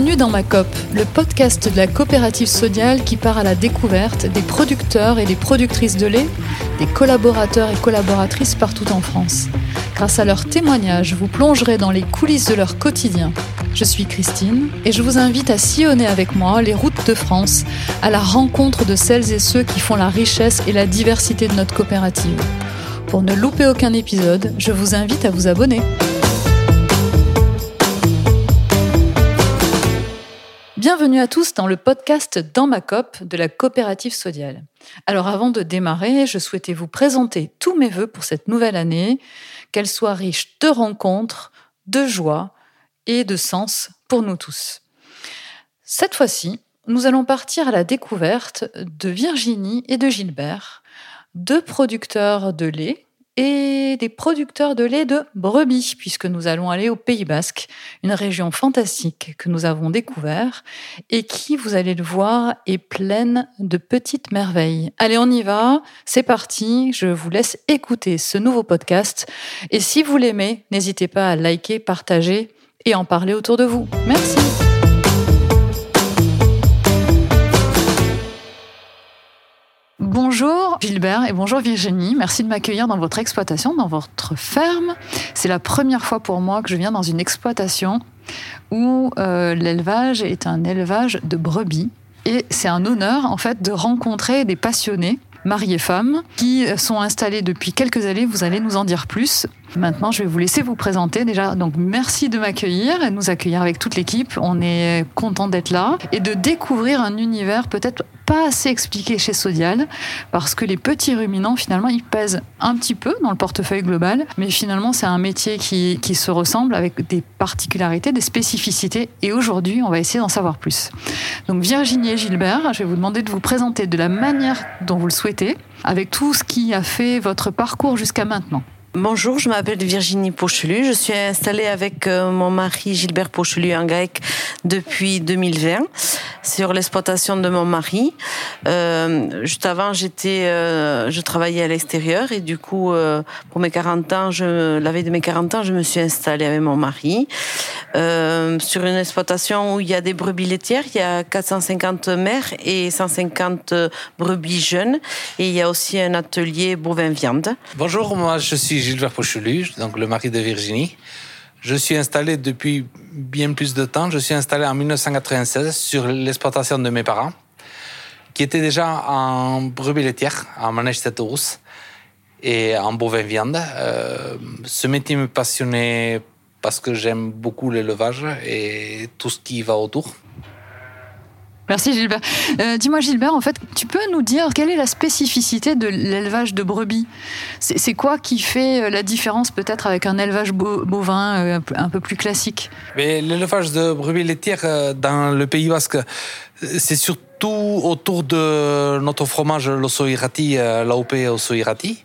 Bienvenue dans ma COP, le podcast de la coopérative sodiale qui part à la découverte des producteurs et des productrices de lait, des collaborateurs et collaboratrices partout en France. Grâce à leurs témoignages, vous plongerez dans les coulisses de leur quotidien. Je suis Christine et je vous invite à sillonner avec moi les routes de France à la rencontre de celles et ceux qui font la richesse et la diversité de notre coopérative. Pour ne louper aucun épisode, je vous invite à vous abonner. Bienvenue à tous dans le podcast Dans ma COP de la coopérative Sodial. Alors avant de démarrer, je souhaitais vous présenter tous mes voeux pour cette nouvelle année, qu'elle soit riche de rencontres, de joie et de sens pour nous tous. Cette fois-ci, nous allons partir à la découverte de Virginie et de Gilbert, deux producteurs de lait et des producteurs de lait de brebis, puisque nous allons aller au Pays Basque, une région fantastique que nous avons découvert et qui, vous allez le voir, est pleine de petites merveilles. Allez, on y va, c'est parti, je vous laisse écouter ce nouveau podcast. Et si vous l'aimez, n'hésitez pas à liker, partager et en parler autour de vous. Merci. Bonjour Gilbert et bonjour Virginie. Merci de m'accueillir dans votre exploitation, dans votre ferme. C'est la première fois pour moi que je viens dans une exploitation où euh, l'élevage est un élevage de brebis. Et c'est un honneur en fait de rencontrer des passionnés mari et femmes, qui sont installés depuis quelques années. Vous allez nous en dire plus. Maintenant, je vais vous laisser vous présenter. Déjà, donc merci de m'accueillir et de nous accueillir avec toute l'équipe. On est content d'être là et de découvrir un univers peut-être pas assez expliqué chez Sodial parce que les petits ruminants, finalement, ils pèsent un petit peu dans le portefeuille global, mais finalement, c'est un métier qui, qui se ressemble avec des particularités, des spécificités. Et aujourd'hui, on va essayer d'en savoir plus. Donc, Virginie et Gilbert, je vais vous demander de vous présenter de la manière dont vous le souhaitez, avec tout ce qui a fait votre parcours jusqu'à maintenant. Bonjour, je m'appelle Virginie Pochelu. Je suis installée avec euh, mon mari Gilbert Pochelu en grec depuis 2020 sur l'exploitation de mon mari. Euh, juste avant, j'étais, euh, je travaillais à l'extérieur et du coup, pour mes 40 ans, je, la veille de mes 40 ans, je me suis installée avec mon mari sur une exploitation où il y a des brebis laitières. Il y a 450 mères et 150 brebis jeunes et il y a aussi un atelier bovin viande. Bonjour, moi je suis Gilbert Pochelu, donc le mari de Virginie. Je suis installé depuis bien plus de temps. Je suis installé en 1996 sur l'exploitation de mes parents, qui étaient déjà en brebis laitière, en manège tête rousse et en bovin viande. Euh, ce métier me passionnait parce que j'aime beaucoup l'élevage et tout ce qui va autour. Merci Gilbert. Euh, Dis-moi Gilbert, en fait, tu peux nous dire quelle est la spécificité de l'élevage de brebis? C'est quoi qui fait euh, la différence peut-être avec un élevage bovin euh, un peu plus classique? L'élevage de brebis laitières dans le Pays Basque, c'est surtout autour de notre fromage, l'ossoirati, l'AOP ossoirati.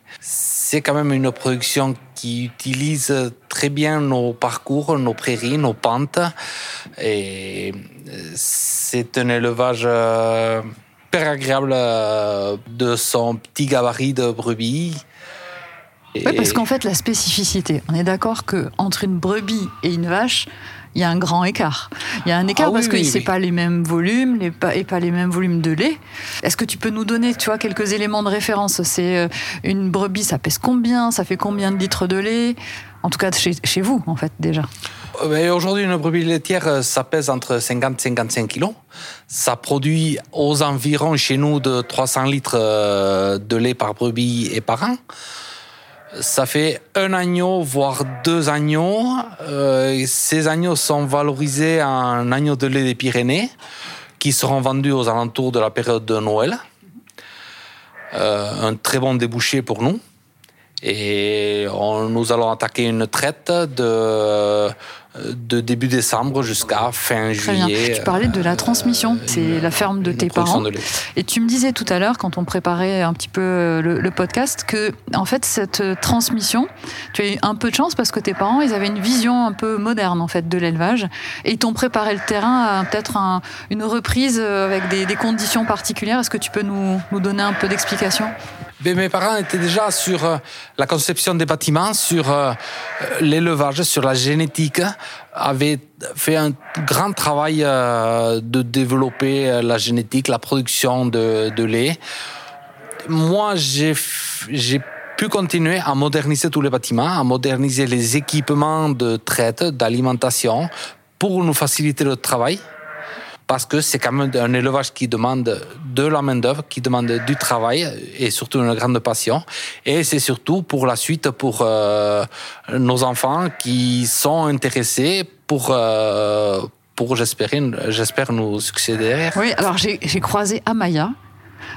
C'est quand même une production qui utilise très bien nos parcours, nos prairies, nos pentes. Et c'est un élevage euh, hyper agréable euh, de son petit gabarit de brebis. Oui, parce qu'en fait, la spécificité, on est d'accord que entre une brebis et une vache, il y a un grand écart. Il y a un écart Ah oui, parce que oui, c'est oui. pas les mêmes volumes les pas, et pas les mêmes volumes de lait. Est-ce que tu peux nous donner, tu vois, quelques éléments de référence? C'est euh, une brebis, ça pèse combien? Ça fait combien de litres de lait? En tout cas, chez, chez vous, en fait, déjà. Euh, ben, Aujourd'hui, une brebis laitière, euh, ça pèse entre 50 et 55 kilos. Ça produit aux environs chez nous de 300 litres de lait par brebis et par an. Ça fait un agneau, voire deux agneaux. Euh, ces agneaux sont valorisés en agneaux de lait des Pyrénées, qui seront vendus aux alentours de la période de Noël. Euh, un très bon débouché pour nous. Et nous allons attaquer une traite de, de début décembre jusqu'à fin Très bien. juillet. Tu parlais de la euh, transmission. C'est la ferme de tes parents. de lait. Et tu me disais tout à l'heure, quand on préparait un petit peu euh, le, le podcast, que en fait cette euh, transmission, tu as eu un peu de chance parce que tes parents, ils avaient une vision un peu moderne en fait de l'élevage et ils t'ont préparé le terrain à peut-être un- une reprise euh, avec des, des conditions particulières. Est-ce que tu peux nous, nous donner un peu d'explication? Mais mes parents étaient déjà sur euh, la conception des bâtiments, sur euh, l'élevage, sur la génétique. Avait fait un grand travail de développer la génétique, la production de, de lait. Moi, j'ai pu continuer à moderniser tous les bâtiments, à moderniser les équipements de traite, d'alimentation, pour nous faciliter le travail parce que c'est quand même un élevage qui demande de la main-d'œuvre, qui demande du travail et surtout une grande passion. Et c'est surtout pour la suite pour euh, nos enfants qui sont intéressés pour. Euh, pour j'espère nous succéder. Oui, alors j'ai croisé Amaya,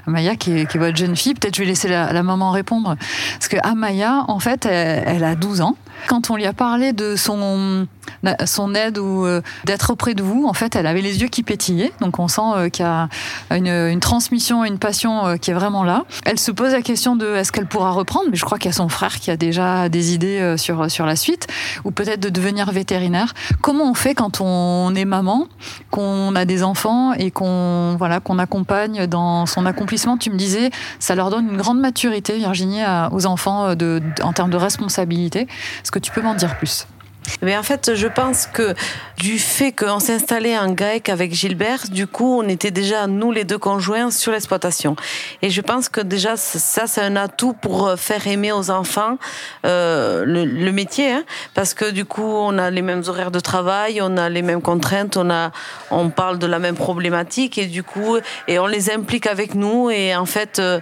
Amaya, qui est, votre jeune fille, peut-être je vais laisser la, maman répondre. Parce que Amaya, en fait, elle, a 12 ans. Quand on lui a parlé de son, aide ou euh, d'être auprès de vous, en fait, elle avait les yeux qui pétillaient. Donc on sent euh, qu'il y a une, une, transmission, une passion euh, qui est vraiment là. Elle se pose la question de est-ce qu'elle pourra reprendre, mais je crois qu'il y a son frère qui a déjà des idées sur, sur la suite, ou peut-être de devenir vétérinaire. Comment on fait quand on est maman, qu'on a des enfants et qu'on voilà, qu'on accompagne dans son accomplissement Tu me disais, ça leur donne une grande maturité, Virginie, aux enfants de, en termes de responsabilité. Est-ce que tu peux m'en dire plus? Mais en fait, je pense que du fait qu'on s'est installé en GAEC avec Gilbert, du coup, on était déjà, nous les deux conjoints, sur l'exploitation. Et je pense que déjà, ça, c'est un atout pour euh, faire aimer aux enfants euh, le, métier. Hein, parce que du coup, on a les mêmes horaires de travail, on a les mêmes contraintes, on, a, on parle de la même problématique. Et du coup, et on les implique avec nous. Et en fait... Euh,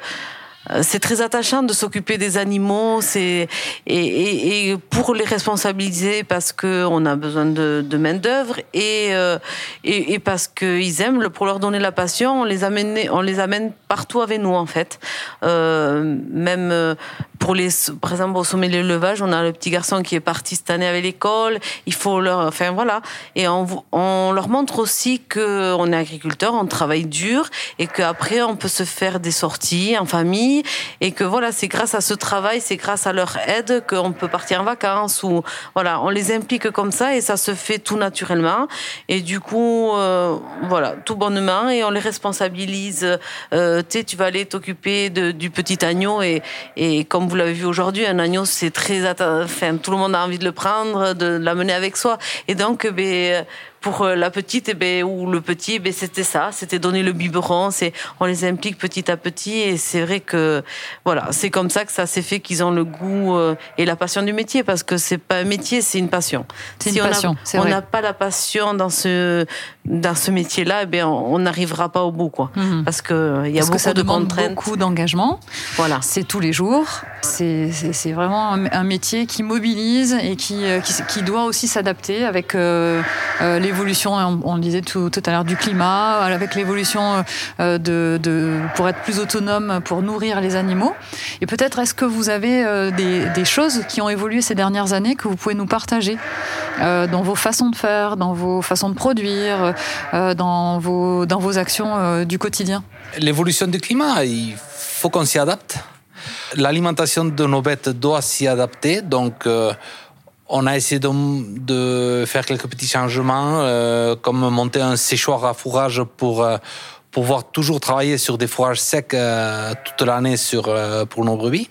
c'est très attachant de s'occuper des animaux, c'est et, et, pour les responsabiliser parce que on a besoin de, de main d'œuvre et, euh, et, et parce qu'ils aiment, pour leur donner la passion, on les amène on les amène partout avec nous en fait. Euh, même euh, pour les, par exemple au sommet de l'élevage, on a le petit garçon qui est parti cette année avec l'école. Il faut leur, enfin voilà, et on, on leur montre aussi que on est agriculteur, on travaille dur et qu'après on peut se faire des sorties en famille et que voilà, c'est grâce à ce travail, c'est grâce à leur aide qu'on peut partir en vacances ou voilà, on les implique comme ça et ça se fait tout naturellement et du coup euh, voilà, tout bonnement et on les responsabilise. Euh, tu sais, tu vas aller t'occuper du petit agneau et, et comme vous l'avez vu aujourd'hui, un agneau c'est très, enfin tout le monde a envie de le prendre, de l'amener avec soi. Et donc ben pour euh, la petite, eh ben, ou le petit, eh ben, c'était ça, c'était donner le biberon. C'est, on les implique petit à petit, et c'est vrai que, voilà, c'est comme ça que ça s'est fait qu'ils ont le goût euh, et la passion du métier, parce que c'est pas un métier, c'est une passion. C'est une passion. On n'a pas la passion dans ce dans ce métier-là, eh bien, on n'arrivera pas au bout, quoi. Mhm. Parce que il y a beaucoup ça de demande contraintes, beaucoup d'engagement. Voilà. C'est tous les jours. C'est vraiment un, métier qui mobilise et qui euh, qui, qui doit aussi s'adapter avec euh, euh, On, disait tout, à l'heure du climat, avec l'évolution de, de pour être plus autonome, pour nourrir les animaux. Et peut-être est-ce que vous avez des, choses qui ont évolué ces dernières années que vous pouvez nous partager dans vos façons de faire, dans vos façons de produire euh, dans, vos, actions euh, du quotidien? L'évolution du climat, il faut qu'on s'y adapte. L'alimentation de nos bêtes doit s'y adapter, donc euh, on a essayé de, faire quelques petits changements, comme monter un séchoir à fourrage pour pouvoir toujours travailler sur des fourrages secs toute l'année sur pour nos brebis.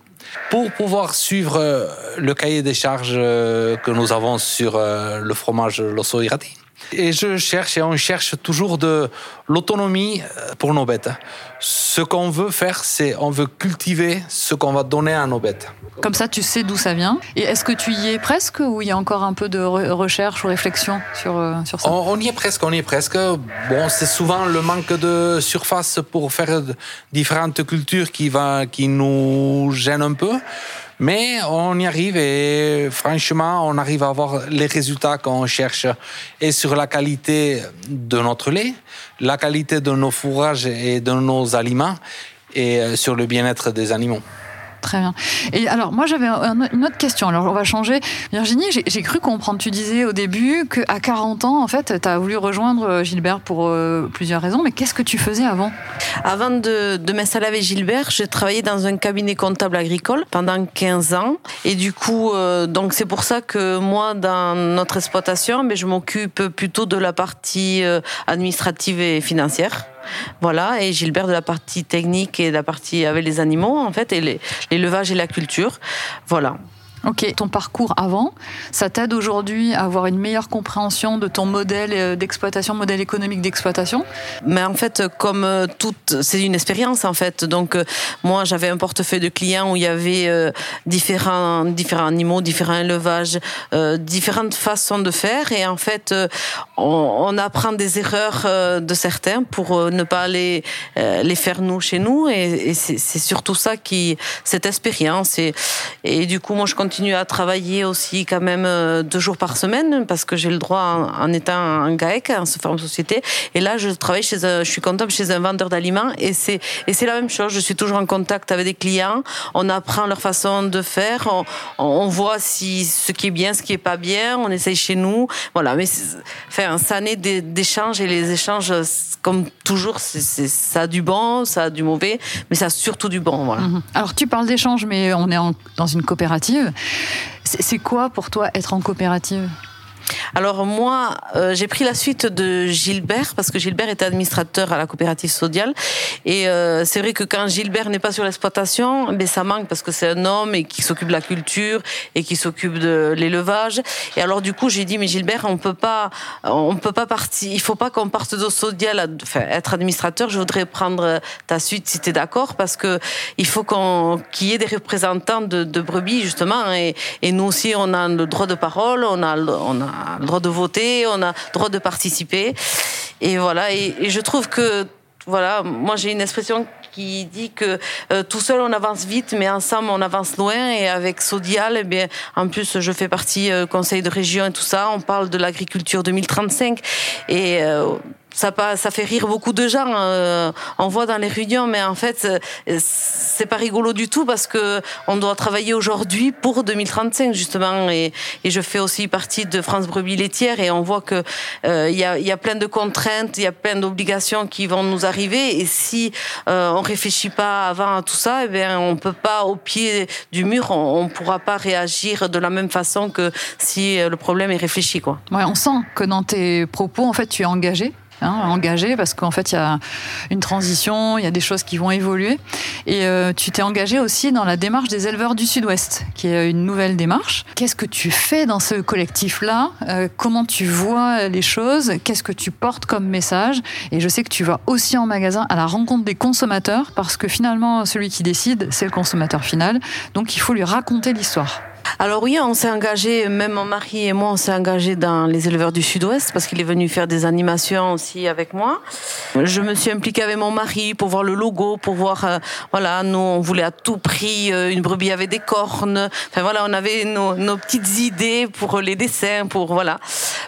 Pour pouvoir suivre le cahier des charges que nous avons sur le fromage Losso Irati. Et je cherche et on cherche toujours de l'autonomie euh, pour nos bêtes. Ce qu'on veut faire, c'est on veut cultiver ce qu'on va donner à nos bêtes. Comme ça, tu sais d'où ça vient. Et est-ce que tu y es presque ou il y a encore un peu de recherche ou réflexion sur, euh, sur ça? On, y est presque, on y est presque. Bon, c'est souvent le manque de surface pour faire différentes cultures qui, va, qui nous gêne un peu. Mais on y arrive et franchement, on arrive à avoir les résultats qu'on cherche et sur la qualité de notre lait, la qualité de nos fourrages et de nos aliments et euh, sur le bien-être des animaux. Très bien. Et alors, moi, j'avais une autre question. Alors, on va changer. Virginie, j'ai cru comprendre. Tu disais au début qu'à 40 ans, en fait, tu as voulu rejoindre euh, Gilbert pour euh, plusieurs raisons. Mais qu'est-ce que tu faisais avant? Avant de, de m'installer avec Gilbert, j'ai travaillé dans un cabinet comptable agricole pendant 15 ans. Et du coup, euh, c'est pour ça que moi, dans notre exploitation, mais je m'occupe plutôt de la partie administrative et financière. Voilà, et Gilbert de la partie technique et de la partie avec les animaux, en fait, et l'élevage et la culture. Voilà. Ok, ton parcours avant, ça t'aide aujourd'hui à avoir une meilleure compréhension de ton modèle euh, d'exploitation, modèle économique d'exploitation? Mais en fait, comme euh, toute, c'est une expérience en fait. Donc, euh, moi, j'avais un portefeuille de clients où il y avait différents, différents animaux, différents élevages, différentes façons de faire. Et en fait, on, on, apprend des erreurs de certains pour ne pas les, les faire nous chez nous. Et, et c'est surtout ça qui, cette expérience. Et, et du coup, moi, je continue continue à travailler aussi quand même euh, deux jours par semaine parce que j'ai le droit en, étant un GAEC, en forme société. Et là, je travaille chez, je suis comptable chez un vendeur d'aliments et c'est et c'est la même chose. Je suis toujours en contact avec des clients. On apprend leur façon de faire. On, voit si ce qui est bien, ce qui est pas bien. On essaye chez nous. Voilà. Mais enfin, ça naît d'échanges et les échanges, comme toujours, ça a du bon, ça a du mauvais, mais ça a surtout du bon. Voilà. Mhm. Alors tu parles d'échanges, mais on est dans une coopérative. C'est quoi pour toi être en coopérative? Alors moi, euh, j'ai pris la suite de Gilbert parce que Gilbert était administrateur à la coopérative Sodial et euh, c'est vrai que quand Gilbert n'est pas sur l'exploitation, mais ça manque parce que c'est un homme et qui s'occupe de la culture et qui s'occupe de l'élevage. Et alors du coup, j'ai dit mais Gilbert, on peut pas, on peut pas partir. Il faut pas qu'on parte de Sodial, enfin, être administrateur. Je voudrais prendre ta suite si tu es d'accord parce que il faut qu'on qu'il y ait des représentants de, de brebis justement et, et, nous aussi on a le droit de parole, on a on a le droit de voter, on a le droit de participer. Et voilà, et, je trouve que, voilà, moi j'ai une expression qui dit que euh, tout seul on avance vite, mais ensemble on avance loin. Et avec Sodial, eh bien, en plus je fais partie euh, conseil de région et tout ça. On parle de l'agriculture 2035 et euh, ça, ça fait rire beaucoup de gens. Euh, on voit dans les réunions, mais en fait, euh, c'est pas rigolo du tout parce que on doit travailler aujourd'hui pour 2035 justement. Et, et, je fais aussi partie de France Brebis Laitière et on voit que euh, il y, a, y, a, plein de contraintes, il y a plein d'obligations qui vont nous arriver. Et si euh, on réfléchit pas avant à tout ça, eh bien, on peut pas au pied du mur, on, on pourra pas réagir de la même façon que si le problème est réfléchi, quoi. Ouais, on sent que dans tes propos, en fait, tu es engagé Hein, engagé parce qu'en fait il y a une transition, il y a des choses qui vont évoluer. Et euh, tu t'es engagé aussi dans la démarche des éleveurs du Sud-Ouest, qui est une nouvelle démarche. Qu'est-ce que tu fais dans ce collectif-là? Euh, Comment tu vois les choses? Qu'est-ce que tu portes comme message? Et je sais que tu vas aussi en magasin à la rencontre des consommateurs parce que finalement celui qui décide c'est le consommateur final. Donc il faut lui raconter l'histoire. Alors oui, on s'est engagé, même mon mari et moi, on s'est engagé dans les éleveurs du Sud-Ouest parce qu'il est venu faire des animations aussi avec moi. Je me suis impliquée avec mon mari pour voir le logo, pour voir, euh, voilà, nous on voulait à tout prix euh, une brebis avec des cornes. Enfin voilà, on avait nos, nos, petites idées pour les dessins, pour voilà,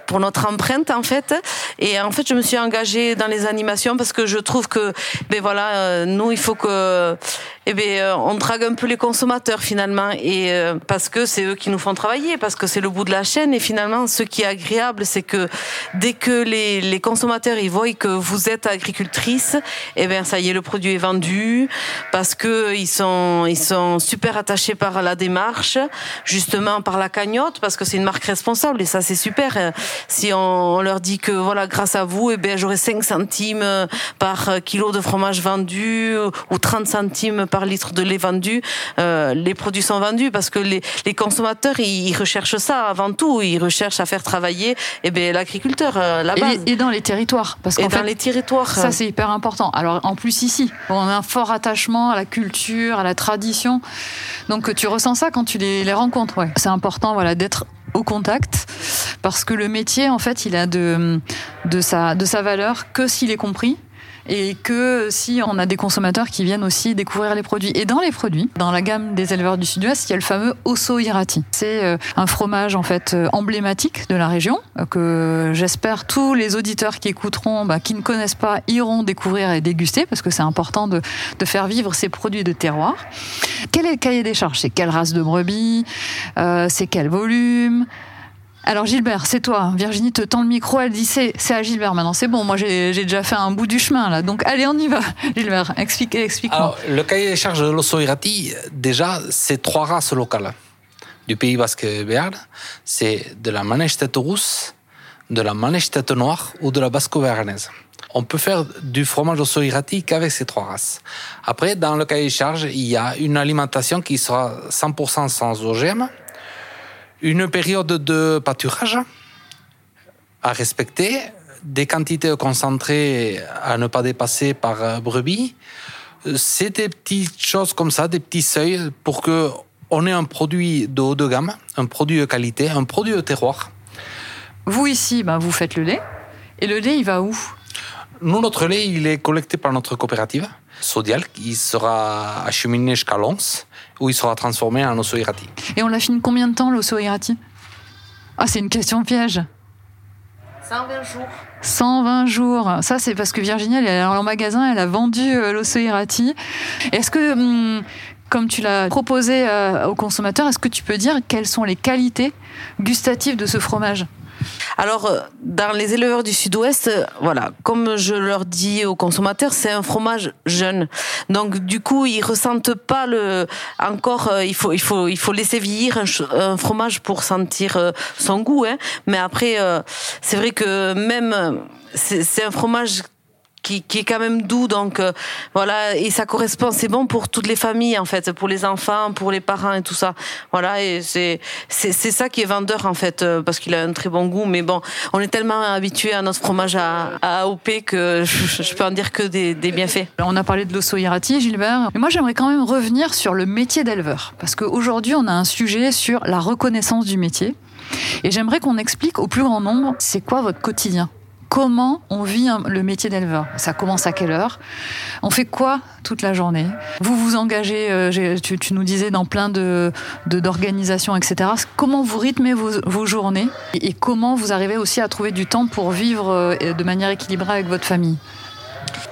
pour notre empreinte en fait. Et en fait, je me suis engagée dans les animations parce que je trouve que, ben voilà, euh, nous il faut que eh bien, euh, on drague un peu les consommateurs finalement, et euh, parce que c'est eux qui nous font travailler, parce que c'est le bout de la chaîne. Et finalement, ce qui est agréable, c'est que dès que les, les, consommateurs ils voient que vous êtes agricultrice, eh bien, ça y est, le produit est vendu, parce que ils sont ils sont super attachés par la démarche, justement par la cagnotte, parce que c'est une marque responsable et ça c'est super. Si on, leur dit que voilà, grâce à vous, eh bien, j'aurai 5 centimes par kilo de fromage vendu ou 30 centimes par litre de lait vendu, euh, les produits sont vendus parce que les, les consommateurs ils, recherchent ça avant tout, ils recherchent à faire travailler eh ben, l'agriculteur euh, là-bas. Et, dans les territoires, parce qu'en dans les territoires, ça c'est hyper important. Alors en plus ici, on a un fort attachement à la culture, à la tradition, donc tu ressens ça quand tu les, les rencontres. Ouais. C'est important, voilà, d'être au contact parce que le métier en fait il a de, de, sa, de sa valeur que s'il est compris et que si on a des consommateurs qui viennent aussi découvrir les produits. Et dans les produits, dans la gamme des éleveurs du Sud-Ouest, il y a le fameux Osso Irati. C'est euh, un fromage en fait euh, emblématique de la région euh, que j'espère tous les auditeurs qui écouteront, bah, qui ne connaissent pas, iront découvrir et déguster parce que c'est important de, de, faire vivre ces produits de terroir. Quel est le cahier des charges? C'est quelle race de brebis? Euh, C'est quel volume? Alors Gilbert, c'est toi. Virginie te tend le micro, elle dit c'est, à Gilbert maintenant. C'est bon, moi j'ai, déjà fait un bout du chemin là. Donc allez, on y va. Gilbert, explique, explique-moi. le cahier des charges de l'osso irati, déjà, c'est trois races locales du Pays Basque béarn. C'est de la manèche tête rousse, de la manèche tête noire ou de la basco béarnaise. On peut faire du fromage osso irati qu'avec ces trois races. Après, dans le cahier des charges, il y a une alimentation qui sera 100% sans OGM Une période de pâturage à respecter, des quantités concentrées à ne pas dépasser par brebis. C'est des petites choses comme ça, des petits seuils pour que on ait un produit de haut de gamme, un produit de qualité, un produit de terroir. Vous ici, ben, vous faites le lait. Et le lait, il va où? Nous, notre lait, il est collecté par notre coopérative, Sodial, qui sera acheminé jusqu'à Lons, où il sera transformé en osso irati. Et on l'affine combien de temps, l'osso irati Ah, c'est une question piège. 120 jours. 120 jours. Ça, c'est parce que Virginie, elle est en magasin, elle a vendu euh, l'osso irati. Est-ce que, hum, comme tu l'as proposé euh, aux consommateurs, est-ce que tu peux dire quelles sont les qualités gustatives de ce fromage? Alors, euh, dans les éleveurs du Sud-Ouest, euh, voilà, comme je leur dis aux consommateurs, c'est un fromage jeune. Donc, du coup, ils ressentent pas le. Encore, euh, il faut, il faut, il faut laisser vieillir un, fromage pour sentir son goût. Hein. Mais après, c'est vrai que même c'est un fromage qui, est quand même doux. Donc euh, voilà, et ça correspond, c'est bon pour toutes les familles en fait, pour les enfants, pour les parents et tout ça. Voilà, et c'est c'est ça qui est vendeur en fait, euh, parce qu'il a un très bon goût. Mais bon, on est tellement habitué à notre fromage à, à AOP que je, peux en dire que des, des bienfaits. On a parlé de l'osso irati, Gilbert. Mais moi, j'aimerais quand même revenir sur le métier d'éleveur, parce qu'aujourd'hui, on a un sujet sur la reconnaissance du métier. Et j'aimerais qu'on explique au plus grand nombre, c'est quoi votre quotidien? Comment on vit le métier d'éleveur. Ça commence à quelle heure? On fait quoi toute la journée? Vous vous engagez, euh, tu, nous disais, dans plein d'organisations, etc. Comment vous rythmez vos, journées? Et, comment vous arrivez aussi à trouver du temps pour vivre euh, de manière équilibrée avec votre famille?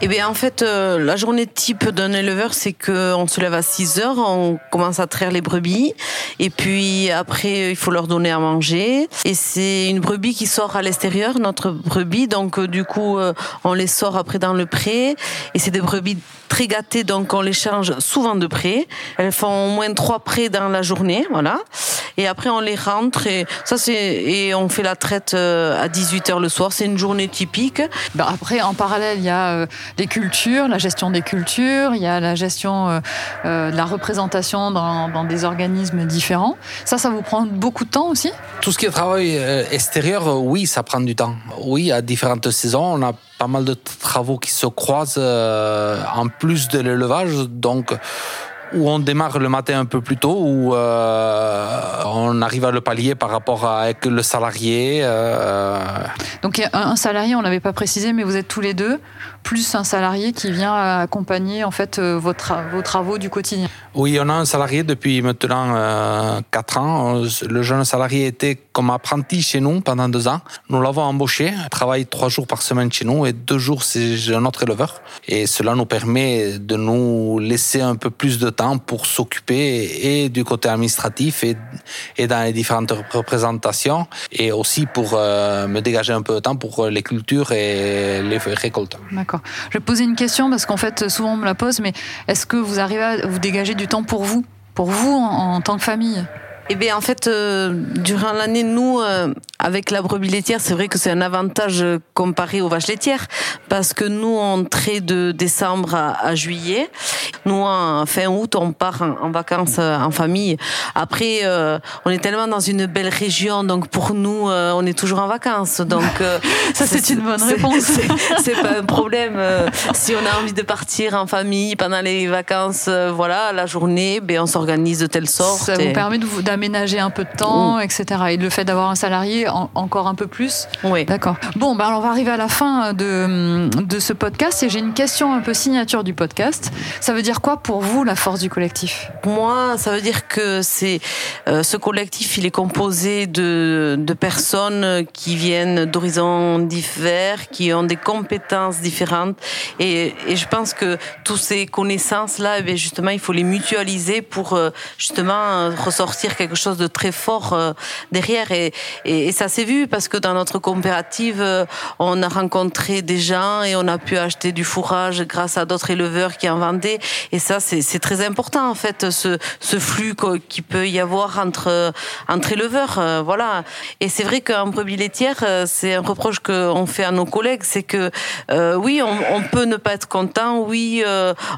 Eh bien, en fait, euh, la journée type d'un éleveur, c'est qu'on se lève à 6 heures, on commence à traire les brebis, et puis après, il faut leur donner à manger. Et c'est une brebis qui sort à l'extérieur, notre brebis, donc euh, du coup, euh, on les sort après dans le pré, et c'est des brebis très gâtées, donc on les change souvent de pré. Elles font au moins trois prés dans la journée, voilà. Et après, on les rentre, et ça, c'est, et on fait la traite à 18 heures le soir. C'est une journée typique. Ben après, en parallèle, il y a des cultures, la gestion des cultures, il y a la gestion euh, euh, de la représentation dans, dans, des organismes différents. Ça, ça vous prend beaucoup de temps aussi? Tout ce qui est travail euh, extérieur, oui, ça prend du temps. Oui, à différentes saisons, on a pas mal de travaux qui se croisent en plus de l'élevage, donc où on démarre le matin un peu plus tôt, où euh, on arrive à le pallier par rapport à, avec le salarié. Euh. Donc un salarié, on l'avait pas précisé, mais vous êtes tous les deux, plus un salarié qui vient accompagner en fait euh, vos, vos travaux du quotidien. Oui, on a un salarié depuis maintenant 4 ans. Le jeune salarié était comme apprenti chez nous pendant deux ans. Nous l'avons embauché, il travaille trois jours par semaine chez nous et deux jours c'est un autre éleveur. Et cela nous permet de nous laisser un peu plus de temps pour s'occuper et du côté administratif et, et dans les différentes représentations et aussi pour euh, me dégager un peu de temps pour les cultures et les récoltes. D'accord. Je vais poser une question parce qu'en fait souvent on me la pose, mais est-ce que vous arrivez à vous dégager du temps pour vous, pour vous en tant que famille? Eh bien, en fait, euh, durant l'année, nous, euh, avec la brebis laitière, c'est vrai que c'est un avantage euh, comparé aux vaches laitières, parce que nous, on traite de décembre à, juillet. Nous, en fin août, on part en, vacances en famille. Après, on est tellement dans une belle région, donc pour nous, on est toujours en vacances. Donc, ça, c'est une bonne réponse. C'est pas un problème. si on a envie de partir en famille pendant les vacances, voilà, la journée, ben, on s'organise de telle sorte. Ça vous permet de vous aménager un peu de temps, etc. Et le fait d'avoir un salarié encore un peu plus. Oui. D'accord. Bon, ben alors on va arriver à la fin de, de ce podcast et j'ai une question un peu signature du podcast. Ça veut dire quoi pour vous la force du collectif? Pour moi, ça veut dire que c'est euh, ce collectif, il est composé de, de personnes qui viennent d'horizons divers, qui ont des compétences différentes et, et je pense que toutes ces connaissances là, eh justement, il faut les mutualiser pour euh, justement ressortir quelque quelque chose de très fort euh, derrière. Et, ça s'est vu parce que dans notre coopérative, euh, on a rencontré des gens et on a pu acheter du fourrage grâce à d'autres éleveurs qui en vendaient. Et ça, c'est très important en fait, ce, flux qui peut y avoir entre, entre éleveurs. Euh, voilà. Et c'est vrai qu'en brebis laitière, c'est un reproche qu'on fait à nos collègues, c'est que oui, on, on, peut ne pas être content, oui,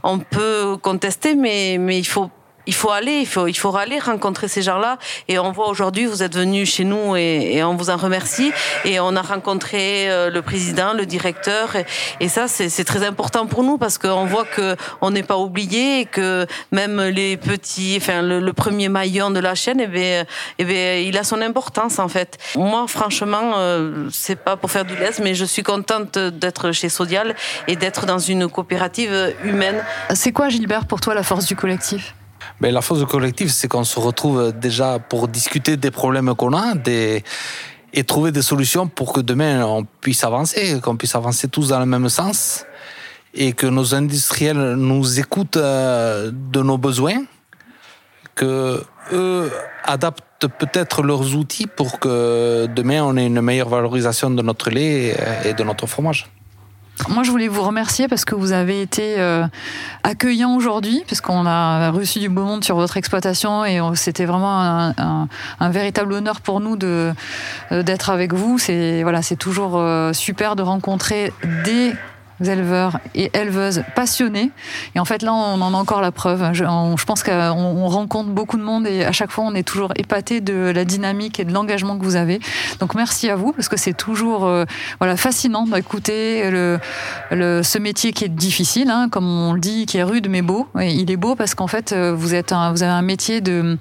on peut contester, mais, mais il faut il faut aller, il faut, il faut aller rencontrer ces gens-là. Et on voit aujourd'hui, vous êtes venus chez nous et, et, on vous en remercie. Et on a rencontré euh, le président, le directeur. Et, ça, c'est très important pour nous parce qu'on voit que on n'est pas oublié et que même les petits, enfin, le, le premier maillon de la chaîne, eh bien, eh bien, il a son importance en fait. Moi, franchement, euh, c'est pas pour faire du lest, mais je suis contente d'être chez Sodial et d'être dans une coopérative humaine. C'est quoi, Gilbert, pour toi, la force du collectif? Mais la force du collectif, c'est qu'on se retrouve déjà pour discuter des problèmes qu'on a et trouver des solutions pour que demain on puisse avancer, qu'on puisse avancer tous dans le même sens et que nos industriels nous écoutent euh, de nos besoins, que eux adaptent peut-être leurs outils pour que demain on ait une meilleure valorisation de notre lait et de notre fromage. Moi, je voulais vous remercier parce que vous avez été euh, accueillant aujourd'hui, puisqu'on a reçu du beau monde sur votre exploitation et c'était vraiment un, un, un, véritable honneur pour nous de euh, d'être avec vous. C'est voilà, c'est toujours euh, super de rencontrer des éleveurs et éleveuses passionnés. Et en fait, là, on en a encore la preuve. Je, pense qu'on rencontre beaucoup de monde et à chaque fois, on est toujours épaté de la dynamique et de l'engagement que vous avez. Donc, merci à vous parce que c'est toujours euh, voilà, fascinant d'écouter le, le, ce métier qui est difficile, hein, comme on le dit, qui est rude mais beau. Et il est beau parce qu'en fait, vous, êtes un, vous avez un métier de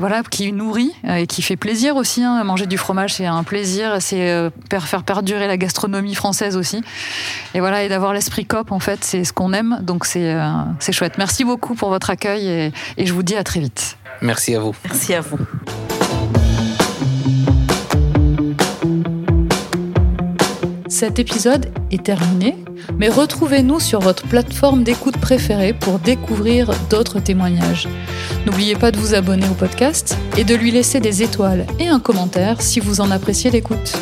voilà, qui nourrit et qui fait plaisir aussi. Hein. Manger du fromage, c'est un plaisir, c'est euh, faire perdurer la gastronomie française aussi. Et voilà, et d'avoir l'esprit cop, en fait, c'est ce qu'on aime. Donc c'est euh, c'est chouette. Merci beaucoup pour votre accueil et, et je vous dis à très vite. Merci à vous. Merci à vous. Cet épisode est terminé, mais retrouvez-nous sur votre plateforme d'écoute préférée pour découvrir d'autres témoignages. N'oubliez pas de vous abonner au podcast et de lui laisser des étoiles et un commentaire si vous en appréciez l'écoute.